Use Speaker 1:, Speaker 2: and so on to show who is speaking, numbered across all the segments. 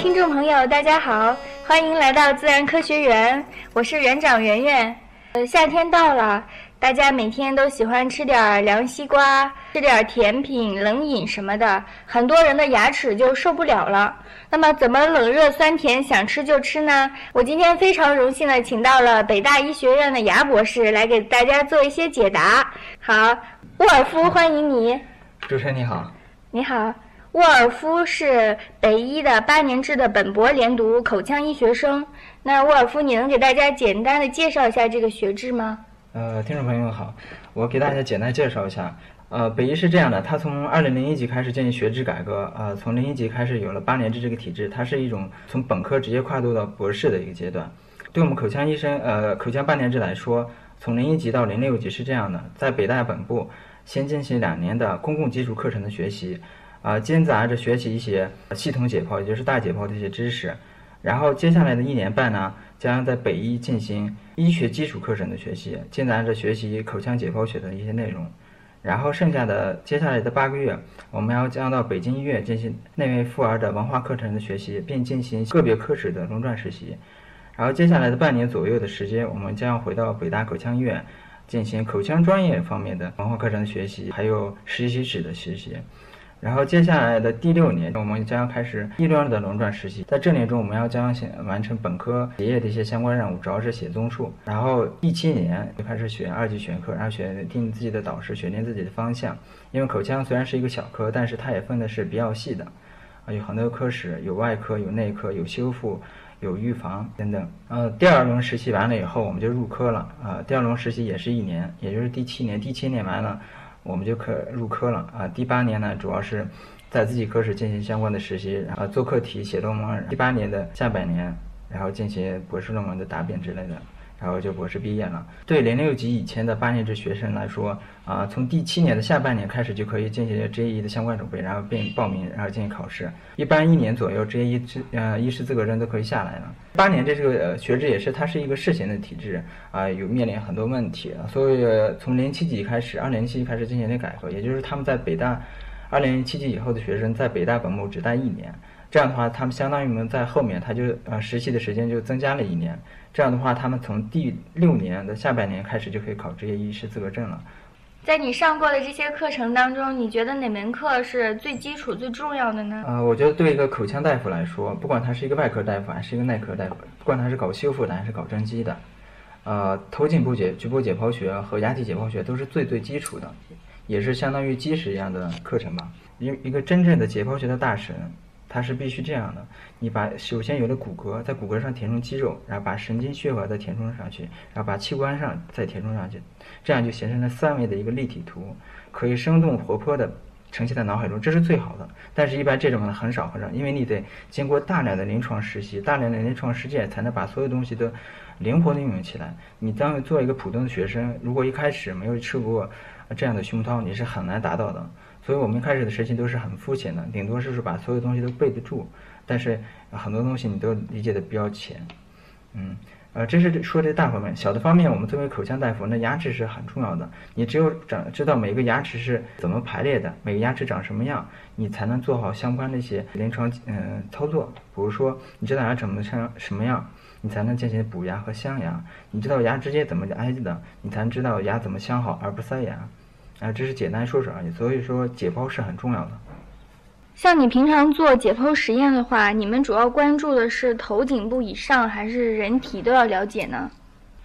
Speaker 1: 听众朋友，大家好，欢迎来到自然科学园，我是园长圆圆。呃，夏天到了，大家每天都喜欢吃点凉西瓜，吃点甜品、冷饮什么的，很多人的牙齿就受不了了。那么，怎么冷热酸甜想吃就吃呢？我今天非常荣幸的请到了北大医学院的牙博士来给大家做一些解答。好，沃尔夫，欢迎你。
Speaker 2: 主持人你好。
Speaker 1: 你好。沃尔夫是北医的八年制的本博连读口腔医学生。那沃尔夫，你能给大家简单的介绍一下这个学制吗？
Speaker 2: 呃，听众朋友们好，我给大家简单介绍一下。呃，北医是这样的，它从二零零一级开始进行学制改革，呃，从零一级开始有了八年制这个体制，它是一种从本科直接跨度到博士的一个阶段。对我们口腔医生，呃，口腔八年制来说，从零一级到零六级是这样的，在北大本部先进行两年的公共基础课程的学习。啊，兼杂着学习一些系统解剖，也就是大解剖的一些知识，然后接下来的一年半呢，将在北医进行医学基础课程的学习，兼杂着学习口腔解剖学的一些内容，然后剩下的接下来的八个月，我们要将到北京医院进行内外妇儿的文化课程的学习，并进行个别科室的轮转实习，然后接下来的半年左右的时间，我们将要回到北大口腔医院进行口腔专业方面的文化课程的学习，还有实习室的学习。然后接下来的第六年，我们将要开始医疗的轮转实习。在这年中，我们要将先完成本科结业的一些相关任务，主要是写综述。然后第七年就开始选二级学科，然后选定自己的导师，选定自己的方向。因为口腔虽然是一个小科，但是它也分的是比较细的，啊，有很多科室，有外科，有内科，有修复，有预防等等。呃，第二轮实习完了以后，我们就入科了。啊，第二轮实习也是一年，也就是第七年。第七年完了。我们就可入科了啊！第八年呢，主要是在自己科室进行相关的实习，然后做课题、写论文。第八年的下半年，然后进行博士论文的答辩之类的。然后就博士毕业了。对零六级以前的八年制学生来说，啊，从第七年的下半年开始就可以进行职业医的相关准备，然后并报名，然后进行考试。一般一年左右，职业医资呃医师资格证都可以下来了。八年这是个学制也是它是一个试行的体制啊，有面临很多问题。所以从零七级开始，二零零七级开始进行的改革，也就是他们在北大二零零七级以后的学生在北大本部只待一年，这样的话，他们相当于我们在后面他就呃实习的时间就增加了一年。这样的话，他们从第六年的下半年开始就可以考执业医师资格证了。
Speaker 1: 在你上过的这些课程当中，你觉得哪门课是最基础、最重要的呢？
Speaker 2: 呃，我觉得对一个口腔大夫来说，不管他是一个外科大夫还是一个内科大夫，不管他是搞修复的还是搞正畸的，呃，头颈部解局部解剖学和牙体解剖学都是最最基础的，也是相当于基石一样的课程吧。一一个真正的解剖学的大神。它是必须这样的，你把首先有了骨骼，在骨骼上填充肌肉，然后把神经血管再填充上去，然后把器官上再填充上去，这样就形成了三维的一个立体图，可以生动活泼的呈现在脑海中，这是最好的。但是，一般这种呢很少很少，因为你得经过大量的临床实习、大量的临床实践，才能把所有东西都灵活的运用起来。你当做一个普通的学生，如果一开始没有吃过这样的熏陶，你是很难达到的。所以我们一开始的实习都是很肤浅的，顶多就是把所有东西都背得住，但是很多东西你都理解的比较浅。嗯，呃，这是说这大方面，小的方面，我们作为口腔大夫，那牙齿是很重要的。你只有长知道每个牙齿是怎么排列的，每个牙齿长什么样，你才能做好相关的一些临床嗯操作。比如说，你知道牙长得像什么样，你才能进行补牙和镶牙；你知道牙之间怎么挨着的，你才能知道牙怎么镶好而不塞牙。啊，这是简单说说而已。所以说，解剖是很重要的。
Speaker 1: 像你平常做解剖实验的话，你们主要关注的是头颈部以上，还是人体都要了解呢？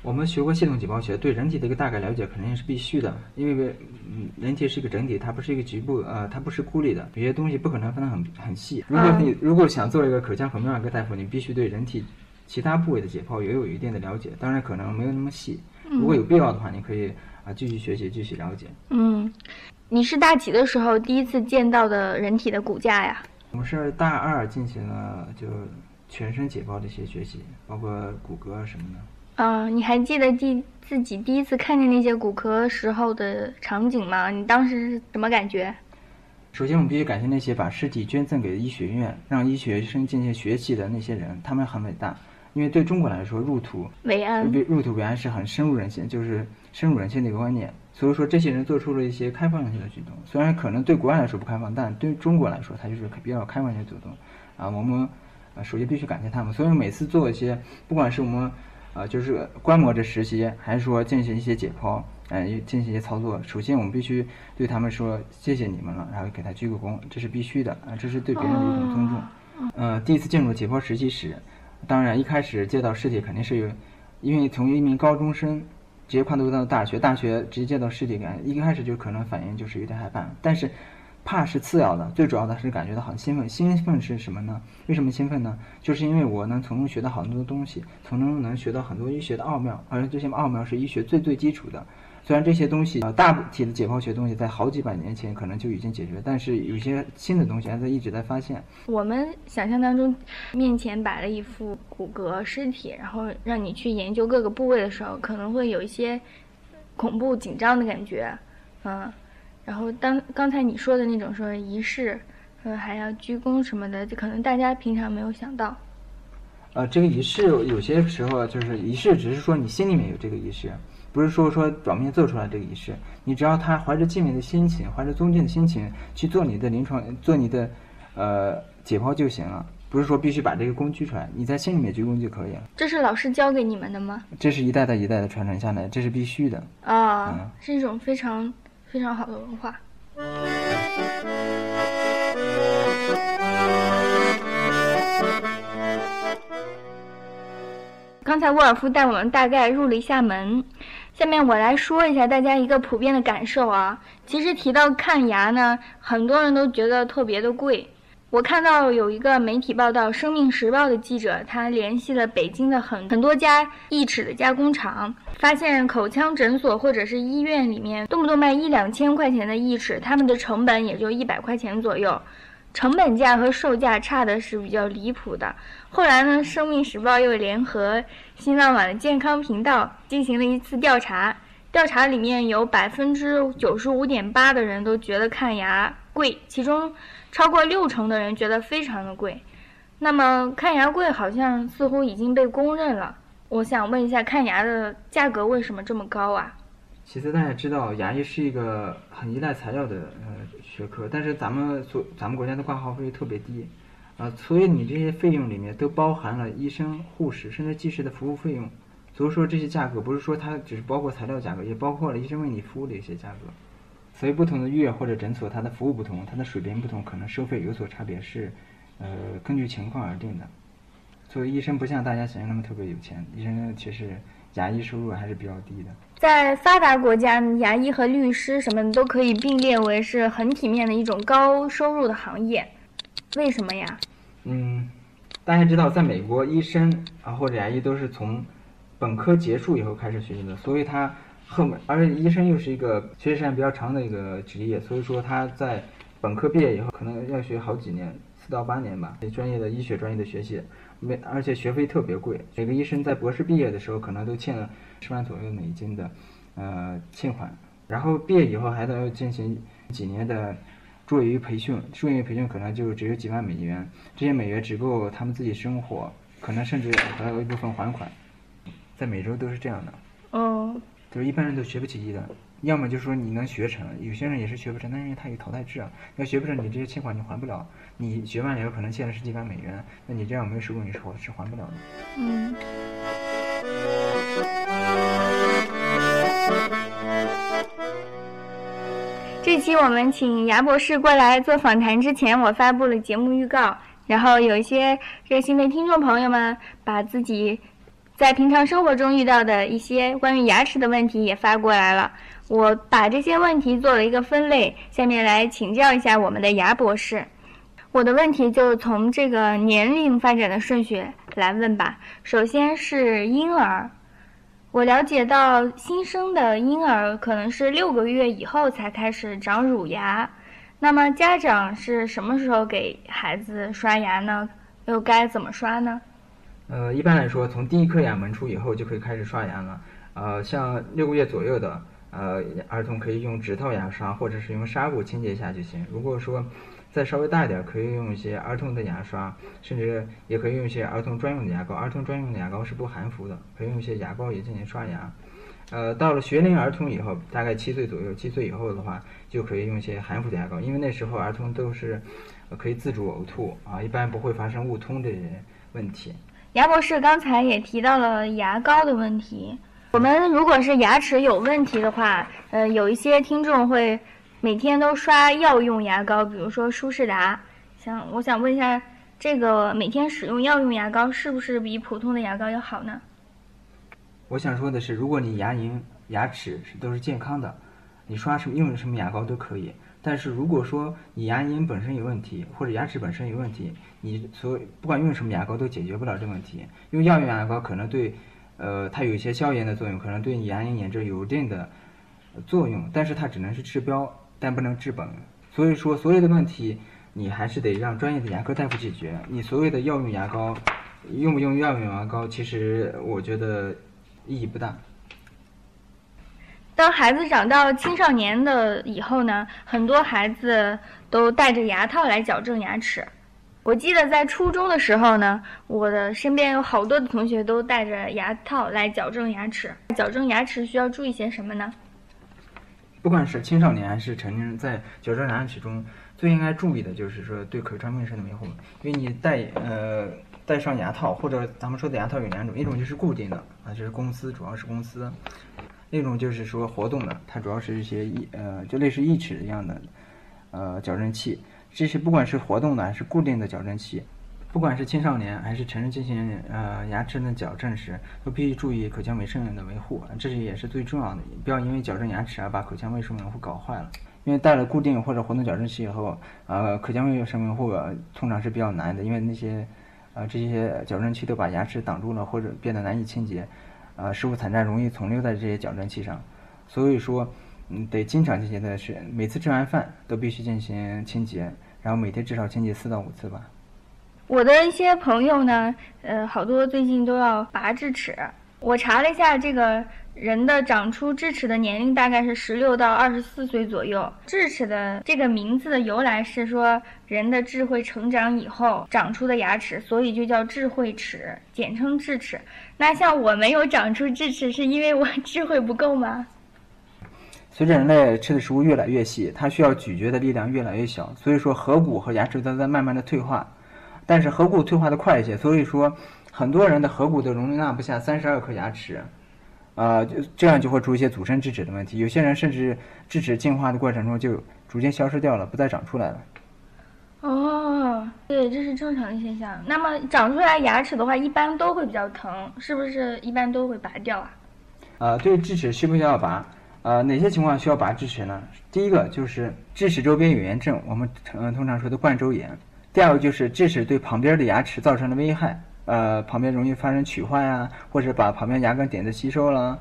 Speaker 2: 我们学过系统解剖学，对人体的一个大概了解肯定是必须的，因为嗯，人体是一个整体，它不是一个局部，呃，它不是孤立的，有些东西不可能分得很很细。如果你如果想做一个口腔很重要的大夫，你必须对人体其他部位的解剖也有一定的了解，当然可能没有那么细。如果有必要的话，你可以。啊，继续学习，继续了解。
Speaker 1: 嗯，你是大几的时候第一次见到的人体的骨架呀？
Speaker 2: 我们是大二进行了就全身解剖的一些学习，包括骨骼什么的。
Speaker 1: 啊，你还记得第自己第一次看见那些骨骼时候的场景吗？你当时是什么感觉？
Speaker 2: 首先，我们必须感谢那些把尸体捐赠给医学院，让医学生进行学习的那些人，他们很伟大。因为对中国来说，入土
Speaker 1: 为安，
Speaker 2: 入土为安是很深入人心，就是深入人心的一个观念。所以说，这些人做出了一些开放性的举动，虽然可能对国外来说不开放，但对中国来说，它就是比较开放性的举动。啊，我们啊，首先必须感谢他们。所以每次做一些，不管是我们，啊，就是观摩着实习，还是说进行一些解剖，呃，进行一些操作，首先我们必须对他们说谢谢你们了，然后给他鞠个躬，这是必须的啊，这是对别人的一种尊重。呃，第一次进入解剖实习室，当然一开始见到尸体肯定是有，因为从一名高中生直接跨度到大学，大学直接见到尸体，感一开始就可能反应就是有点害怕，但是。怕是次要的，最主要的是感觉到很兴奋。兴奋是什么呢？为什么兴奋呢？就是因为我能从中学到很多东西，从中能学到很多医学的奥妙，而这些奥妙是医学最最基础的。虽然这些东西呃大体的解剖学东西在好几百年前可能就已经解决，但是有些新的东西还在一直在发现。
Speaker 1: 我们想象当中，面前摆了一副骨骼尸体，然后让你去研究各个部位的时候，可能会有一些恐怖紧张的感觉，嗯。然后，当刚才你说的那种说仪式，呃，还要鞠躬什么的，就可能大家平常没有想到。
Speaker 2: 呃，这个仪式有些时候就是仪式，只是说你心里面有这个仪式，不是说说表面做出来这个仪式。你只要他怀着敬畏的心情，怀着尊敬的心情去做你的临床，做你的呃解剖就行了，不是说必须把这个工具出来，你在心里面鞠躬就可以了。
Speaker 1: 这是老师教给你们的吗？
Speaker 2: 这是一代代一代的传承下来，这是必须的。
Speaker 1: 啊，是一种非常。非常好的文化。刚才沃尔夫带我们大概入了一下门，下面我来说一下大家一个普遍的感受啊。其实提到看牙呢，很多人都觉得特别的贵。我看到有一个媒体报道，《生命时报》的记者他联系了北京的很很多家义齿的加工厂，发现口腔诊所或者是医院里面动不动卖一两千块钱的义齿，他们的成本也就一百块钱左右，成本价和售价差的是比较离谱的。后来呢，《生命时报》又联合新浪网的健康频道进行了一次调查，调查里面有百分之九十五点八的人都觉得看牙贵，其中。超过六成的人觉得非常的贵，那么看牙贵好像似乎已经被公认了。我想问一下，看牙的价格为什么这么高啊？
Speaker 2: 其实大家知道，牙医是一个很依赖材料的呃学科，但是咱们所咱们国家的挂号费特别低，啊，所以你这些费用里面都包含了医生、护士甚至技师的服务费用，所以说这些价格不是说它只是包括材料价格，也包括了医生为你服务的一些价格。所以，不同的医院或者诊所，它的服务不同，它的水平不同，可能收费有所差别，是，呃，根据情况而定的。作为医生，不像大家想象那么特别有钱，医生其实牙医收入还是比较低的。
Speaker 1: 在发达国家，牙医和律师什么的都可以并列为是很体面的一种高收入的行业。为什么呀？
Speaker 2: 嗯，大家知道，在美国，医生啊或者牙医都是从本科结束以后开始学习的，所以他。后面，而且医生又是一个学习时间比较长的一个职业，所以说他在本科毕业以后，可能要学好几年，四到八年吧。专业的医学专业的学习，没而且学费特别贵。每个医生在博士毕业的时候，可能都欠了十万左右美金的，呃，欠款。然后毕业以后还得要进行几年的住院培训，住院培训可能就只有几万美元，这些美元只够他们自己生活，可能甚至还有一部分还款。在美洲都是这样的。
Speaker 1: 哦。
Speaker 2: 就是一般人都学不起医的，要么就是说你能学成，有些人也是学不成，但是因为他有淘汰制啊，要学不成，你这些欠款你还不了，你学完以后可能欠了十几万美元，那你这样没有收入你是是还不了的。
Speaker 1: 嗯。这期我们请牙博士过来做访谈之前，我发布了节目预告，然后有一些热心的听众朋友们把自己。在平常生活中遇到的一些关于牙齿的问题也发过来了，我把这些问题做了一个分类，下面来请教一下我们的牙博士。我的问题就从这个年龄发展的顺序来问吧。首先是婴儿，我了解到新生的婴儿可能是六个月以后才开始长乳牙，那么家长是什么时候给孩子刷牙呢？又该怎么刷呢？
Speaker 2: 呃，一般来说，从第一颗牙门出以后就可以开始刷牙了。呃，像六个月左右的呃儿童可以用指套牙刷，或者是用纱布清洁一下就行。如果说再稍微大一点，可以用一些儿童的牙刷，甚至也可以用一些儿童专用的牙膏。儿童专用的牙膏是不含氟的，可以用一些牙膏也进行刷牙。呃，到了学龄儿童以后，大概七岁左右，七岁以后的话，就可以用一些含氟的牙膏，因为那时候儿童都是可以自主呕吐啊，一般不会发生误通这些问题。
Speaker 1: 牙博士刚才也提到了牙膏的问题。我们如果是牙齿有问题的话，呃，有一些听众会每天都刷药用牙膏，比如说舒适达。想，我想问一下，这个每天使用药用牙膏是不是比普通的牙膏要好呢？
Speaker 2: 我想说的是，如果你牙龈、牙齿是都是健康的，你刷什么用什么牙膏都可以。但是如果说你牙龈本身有问题，或者牙齿本身有问题，你所不管用什么牙膏都解决不了这问题。用药用牙膏可能对，呃，它有一些消炎的作用，可能对你牙龈炎症有一定的作用，但是它只能是治标，但不能治本。所以说，所有的问题你还是得让专业的牙科大夫解决。你所谓的药用牙膏，用不用药用牙膏，其实我觉得。意义不大。
Speaker 1: 当孩子长到青少年的以后呢，很多孩子都戴着牙套来矫正牙齿。我记得在初中的时候呢，我的身边有好多的同学都戴着牙套来矫正牙齿。矫正牙齿需要注意些什么呢？
Speaker 2: 不管是青少年还是成年人，在矫正牙齿中最应该注意的就是说对口腔卫生的维护，因为你戴呃。戴上牙套，或者咱们说的牙套有两种，一种就是固定的啊，就是公司主要是公司；那种就是说活动的，它主要是一些义呃，就类似义齿一样的呃矫正器。这些不管是活动的还是固定的矫正器，不管是青少年还是成人进行呃牙齿的矫正时，都必须注意口腔卫生的维护，这是也是最重要的，不要因为矫正牙齿而把口腔卫生维护搞坏了。因为戴了固定或者活动矫正器以后，呃，口腔卫生维护通常是比较难的，因为那些。啊，这些矫正器都把牙齿挡住了，或者变得难以清洁，啊，食物残渣容易存留在这些矫正器上，所以说，嗯，得经常进行的是，每次吃完饭都必须进行清洁，然后每天至少清洁四到五次吧。
Speaker 1: 我的一些朋友呢，呃，好多最近都要拔智齿，我查了一下这个。人的长出智齿的年龄大概是十六到二十四岁左右。智齿的这个名字的由来是说，人的智慧成长以后长出的牙齿，所以就叫智慧齿，简称智齿。那像我没有长出智齿，是因为我 智慧不够吗？
Speaker 2: 随着人类吃的食物越来越细，它需要咀嚼的力量越来越小，所以说颌骨和牙齿都在慢慢的退化。但是颌骨退化的快一些，所以说很多人的颌骨都容纳不下三十二颗牙齿。啊，就这样就会出一些阻生智齿的问题。有些人甚至智齿进化的过程中就逐渐消失掉了，不再长出来了。
Speaker 1: 哦，对，这是正常的现象。那么长出来牙齿的话，一般都会比较疼，是不是？一般都会拔掉啊？
Speaker 2: 啊，对，智齿需不需要拔？呃，哪些情况需要拔智齿呢？第一个就是智齿周边有炎症，我们嗯通常说的冠周炎。第二个就是智齿对旁边的牙齿造成的危害。呃，旁边容易发生龋坏啊，或者把旁边牙根点子吸收了。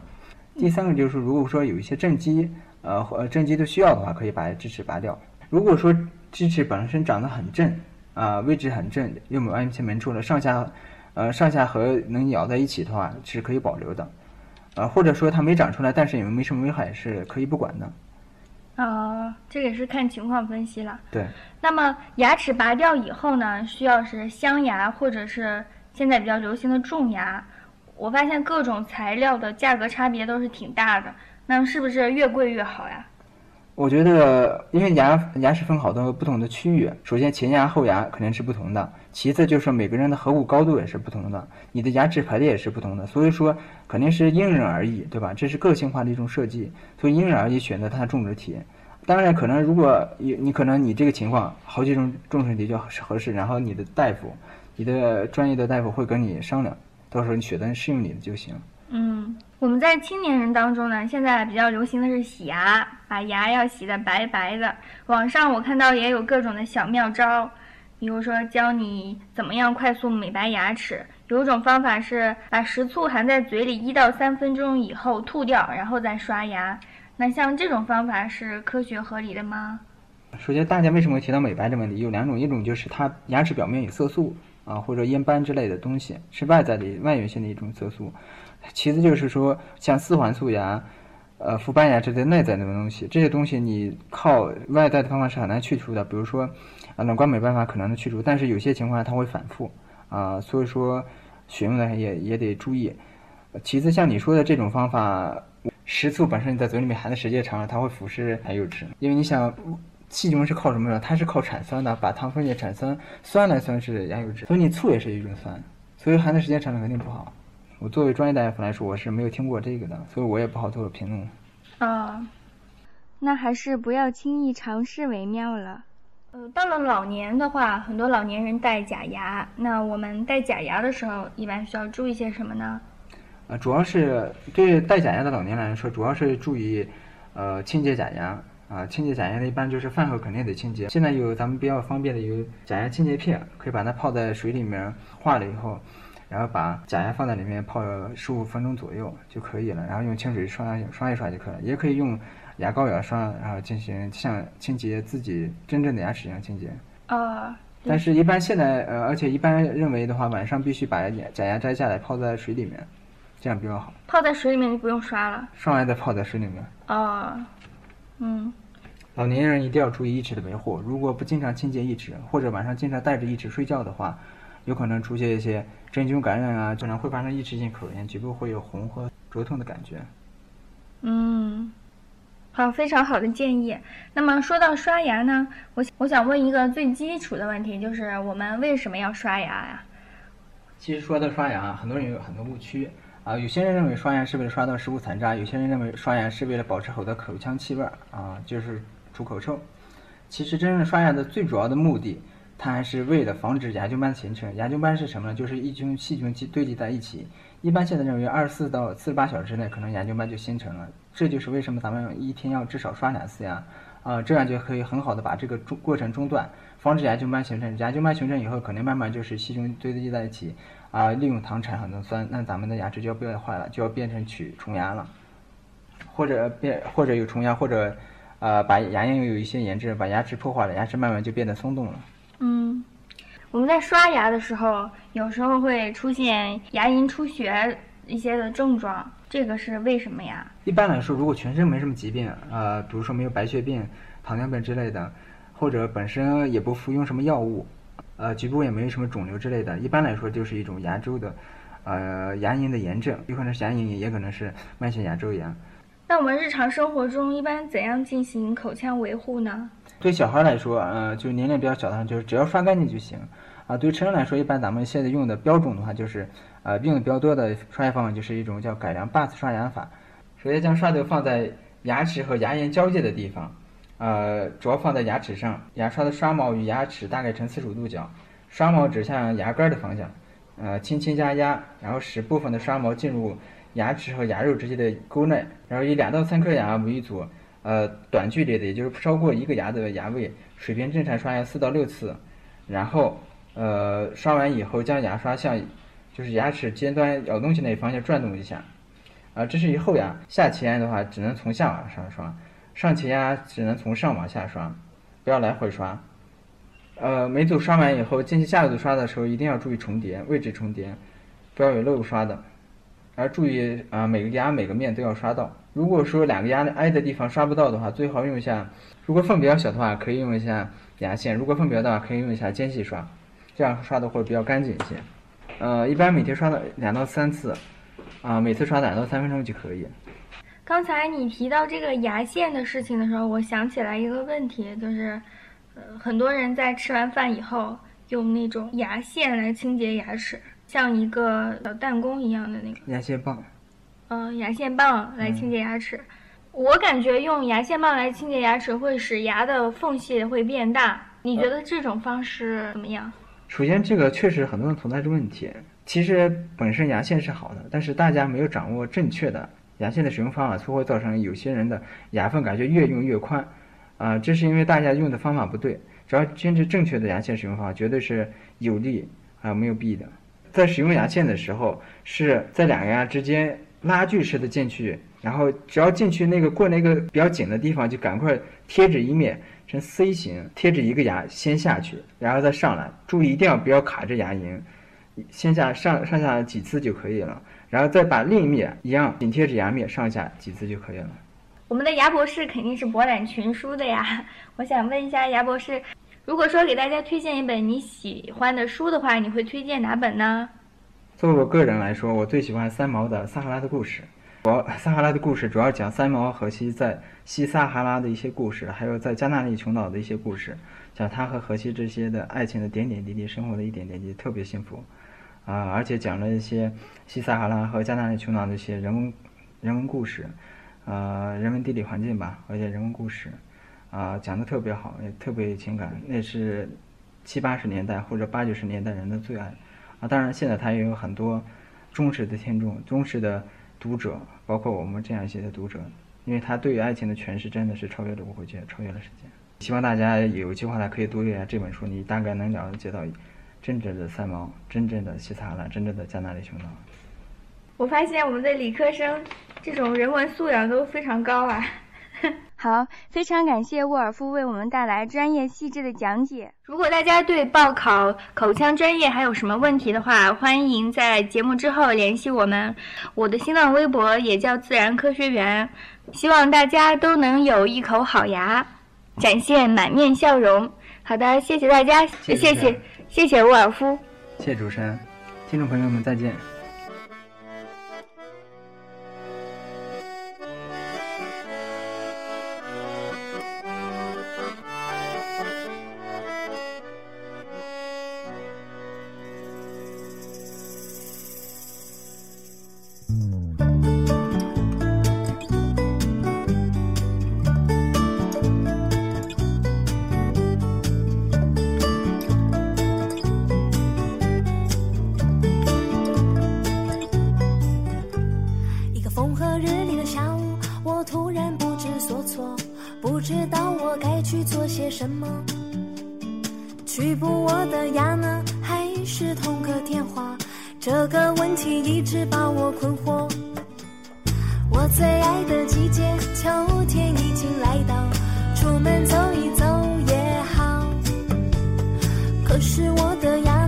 Speaker 2: 第三个就是，如果说有一些正畸，呃，正畸都需要的话，可以把智齿拔掉。如果说智齿本身长得很正，啊，位置很正，又没有完全门出了，上下，呃，上下颌能咬在一起的话，是可以保留的。呃，或者说它没长出来，但是也没什么危害，是可以不管的。
Speaker 1: 啊，这个是看情况分析了。
Speaker 2: 对。
Speaker 1: 那么牙齿拔掉以后呢，需要是镶牙或者是？现在比较流行的种牙，我发现各种材料的价格差别都是挺大的，那是不是越贵越好呀？
Speaker 2: 我觉得，因为牙牙齿分好多不同的区域，首先前牙后牙肯定是不同的，其次就是每个人的颌骨高度也是不同的，你的牙齿排列也是不同的，所以说肯定是因人而异，对吧？这是个性化的一种设计，所以因人而异选择它的种植体。当然，可能如果你你可能你这个情况好几种种植体就合适，然后你的大夫。你的专业的大夫会跟你商量，到时候你选择适用你的就行。
Speaker 1: 嗯，我们在青年人当中呢，现在比较流行的是洗牙，把牙要洗得白白的。网上我看到也有各种的小妙招，比如说教你怎么样快速美白牙齿。有一种方法是把食醋含在嘴里一到三分钟以后吐掉，然后再刷牙。那像这种方法是科学合理的吗？
Speaker 2: 首先，大家为什么会提到美白的问题？有两种，一种就是它牙齿表面有色素。啊，或者烟斑之类的东西是外在的外源性的一种色素。其次就是说，像四环素呀、呃氟斑牙这类内在的东西，这些东西你靠外在的方法是很难去除的。比如说，啊冷光美办法可能能去除，但是有些情况下它会反复啊，所以说选用的也也得注意。其次，像你说的这种方法，食醋本身你在嘴里面含的时间长了，它会腐蚀还有齿，因为你想。细菌是靠什么呢？它是靠产酸的，把糖分解产酸，酸来酸是牙釉质，所以你醋也是一种酸，所以含的时间长了肯定不好。我作为专业大夫来说，我是没有听过这个的，所以我也不好做评论。
Speaker 1: 啊，那还是不要轻易尝试为妙了。呃，到了老年的话，很多老年人戴假牙，那我们戴假牙的时候，一般需要注意些什么呢？
Speaker 2: 呃，主要是对戴假牙的老年人来说，主要是注意，呃，清洁假牙啊。清洁假牙的一般就是饭后肯定得清洁。现在有咱们比较方便的有假牙清洁片，可以把它泡在水里面化了以后。然后把假牙放在里面泡十五分钟左右就可以了，然后用清水刷刷一刷就可以了，也可以用牙膏牙刷，然后进行像清洁自己真正的牙齿一样清洁。
Speaker 1: 啊。
Speaker 2: 但是，一般现在呃，而且一般认为的话，晚上必须把假牙摘下来泡在水里面，这样比较好。
Speaker 1: 泡在水里面就不用刷了。
Speaker 2: 刷完再泡在水里面。
Speaker 1: 啊。嗯。
Speaker 2: 老年人一定要注意义齿的维护，如果不经常清洁义齿，或者晚上经常带着义齿睡觉的话。有可能出现一些真菌感染啊，可能会发生异质性口炎，局部会有红和灼痛的感觉。
Speaker 1: 嗯，好，非常好的建议。那么说到刷牙呢，我我想问一个最基础的问题，就是我们为什么要刷牙呀？
Speaker 2: 其实说到刷牙，很多人有很多误区啊。有些人认为刷牙是为了刷到食物残渣，有些人认为刷牙是为了保持好的口腔气味啊，就是除口臭。其实真正刷牙的最主要的目的。它还是为了防止牙菌斑形成。牙菌斑是什么呢？就是一群细菌积堆积在一起。一般现在认为二十四到四十八小时之内，可能牙菌斑就形成了。这就是为什么咱们一天要至少刷两次牙，啊，这样就可以很好的把这个中过程中断，防止牙菌斑形成。牙菌斑形成以后，可能慢慢就是细菌堆积在一起，啊，利用糖产很多酸，那咱们的牙齿就要变坏了，就要变成取虫牙了，或者变或者有虫牙，或者，呃，把牙龈有一些炎症，把牙齿破坏了，牙齿慢慢就变得松动了。
Speaker 1: 嗯，我们在刷牙的时候，有时候会出现牙龈出血一些的症状，这个是为什么呀？
Speaker 2: 一般来说，如果全身没什么疾病，呃，比如说没有白血病、糖尿病之类的，或者本身也不服用什么药物，呃，局部也没有什么肿瘤之类的，一般来说就是一种牙周的，呃，牙龈的炎症，有可能是牙龈炎，也可能是慢性牙周炎。
Speaker 1: 那我们日常生活中一般怎样进行口腔维护呢？
Speaker 2: 对小孩来说，呃，就年龄比较小的，就是只要刷干净就行。啊，对成人来说，一般咱们现在用的标准的话，就是，呃，用的比较多的刷牙方法就是一种叫改良八次刷牙法。首先将刷头放在牙齿和牙龈交界的地方，呃，主要放在牙齿上，牙刷的刷毛与牙齿大概呈四十五度角，刷毛指向牙根的方向，呃，轻轻加压，然后使部分的刷毛进入牙齿和牙肉之间的沟内，然后以两到三颗牙为一组。呃，短距离的，也就是不超过一个牙的牙位，水平正常刷牙四到六次，然后，呃，刷完以后将牙刷向，就是牙齿尖端咬东西那一方向转动一下，啊，这是以后牙，下前牙的话只能从下往上刷，上前牙只能从上往下刷，不要来回刷，呃，每组刷完以后，进行下一组刷的时候一定要注意重叠，位置重叠，不要有漏刷的，而注意啊，每个牙每个面都要刷到。如果说两个牙挨的地方刷不到的话，最好用一下；如果缝比较小的话，可以用一下牙线；如果缝比较大，可以用一下间隙刷，这样刷的会比较干净一些。呃，一般每天刷的两到三次，啊，每次刷两到三分钟就可以。
Speaker 1: 刚才你提到这个牙线的事情的时候，我想起来一个问题，就是，呃，很多人在吃完饭以后用那种牙线来清洁牙齿，像一个小弹弓一样的那个
Speaker 2: 牙线棒。
Speaker 1: 嗯，牙线棒来清洁牙齿，我感觉用牙线棒来清洁牙齿会使牙的缝隙会变大。你觉得这种方式怎么样？
Speaker 2: 首先，这个确实很多人存在着问题。其实本身牙线是好的，但是大家没有掌握正确的牙线的使用方法，就会造成有些人的牙缝感觉越用越宽。啊，这是因为大家用的方法不对。只要坚持正确的牙线使用方法，绝对是有利啊没有弊的。在使用牙线的时候，是在两个牙之间。拉锯式的进去，然后只要进去那个过那个比较紧的地方，就赶快贴着一面呈 C 型，贴着一个牙先下去，然后再上来。注意一定要不要卡着牙龈，先下上上下几次就可以了，然后再把另一面一样紧贴着牙面上下几次就可以了。
Speaker 1: 我们的牙博士肯定是博览群书的呀，我想问一下牙博士，如果说给大家推荐一本你喜欢的书的话，你会推荐哪本呢？
Speaker 2: 作为我个人来说，我最喜欢三毛的《撒哈拉的故事》，主要撒哈拉的故事主要讲三毛和荷西在西撒哈拉的一些故事，还有在加纳利群岛的一些故事，讲他和荷西这些的爱情的点点滴滴，生活的一点点滴，特别幸福。啊，而且讲了一些西撒哈拉和加纳利群岛的一些人文人文故事，呃，人文地理环境吧，而且人文故事，啊，讲的特别好，也特别有情感，那是七八十年代或者八九十年代人的最爱。啊，当然现在他也有很多忠实的听众、忠实的读者，包括我们这样一些的读者，因为他对于爱情的诠释真的是超越了误会界，超越了时间。希望大家有计划的可以读一下这本书，你大概能了解到。真正的三毛，真正的西塔拉，真正的加纳利群岛。
Speaker 1: 我发现我们的理科生这种人文素养都非常高啊！好，非常感谢沃尔夫为我们带来专业细致的讲解。如果大家对报考口腔专业还有什么问题的话，欢迎在节目之后联系我们。我的新浪微博也叫自然科学园，希望大家都能有一口好牙，展现满面笑容。好的，谢谢大家，谢谢。谢谢沃尔夫，
Speaker 2: 谢谢主持人，听众朋友们再见。
Speaker 3: 这个问题一直把我困惑。我最爱的季节秋天已经来到出门走一走也好。可是我的牙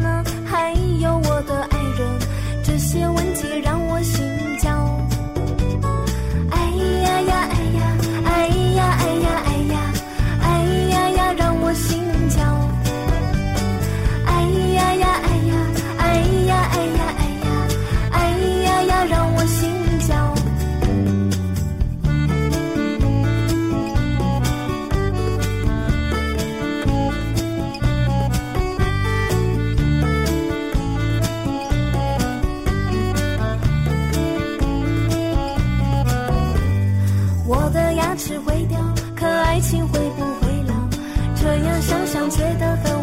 Speaker 3: 情会不会老？这样想想觉得很。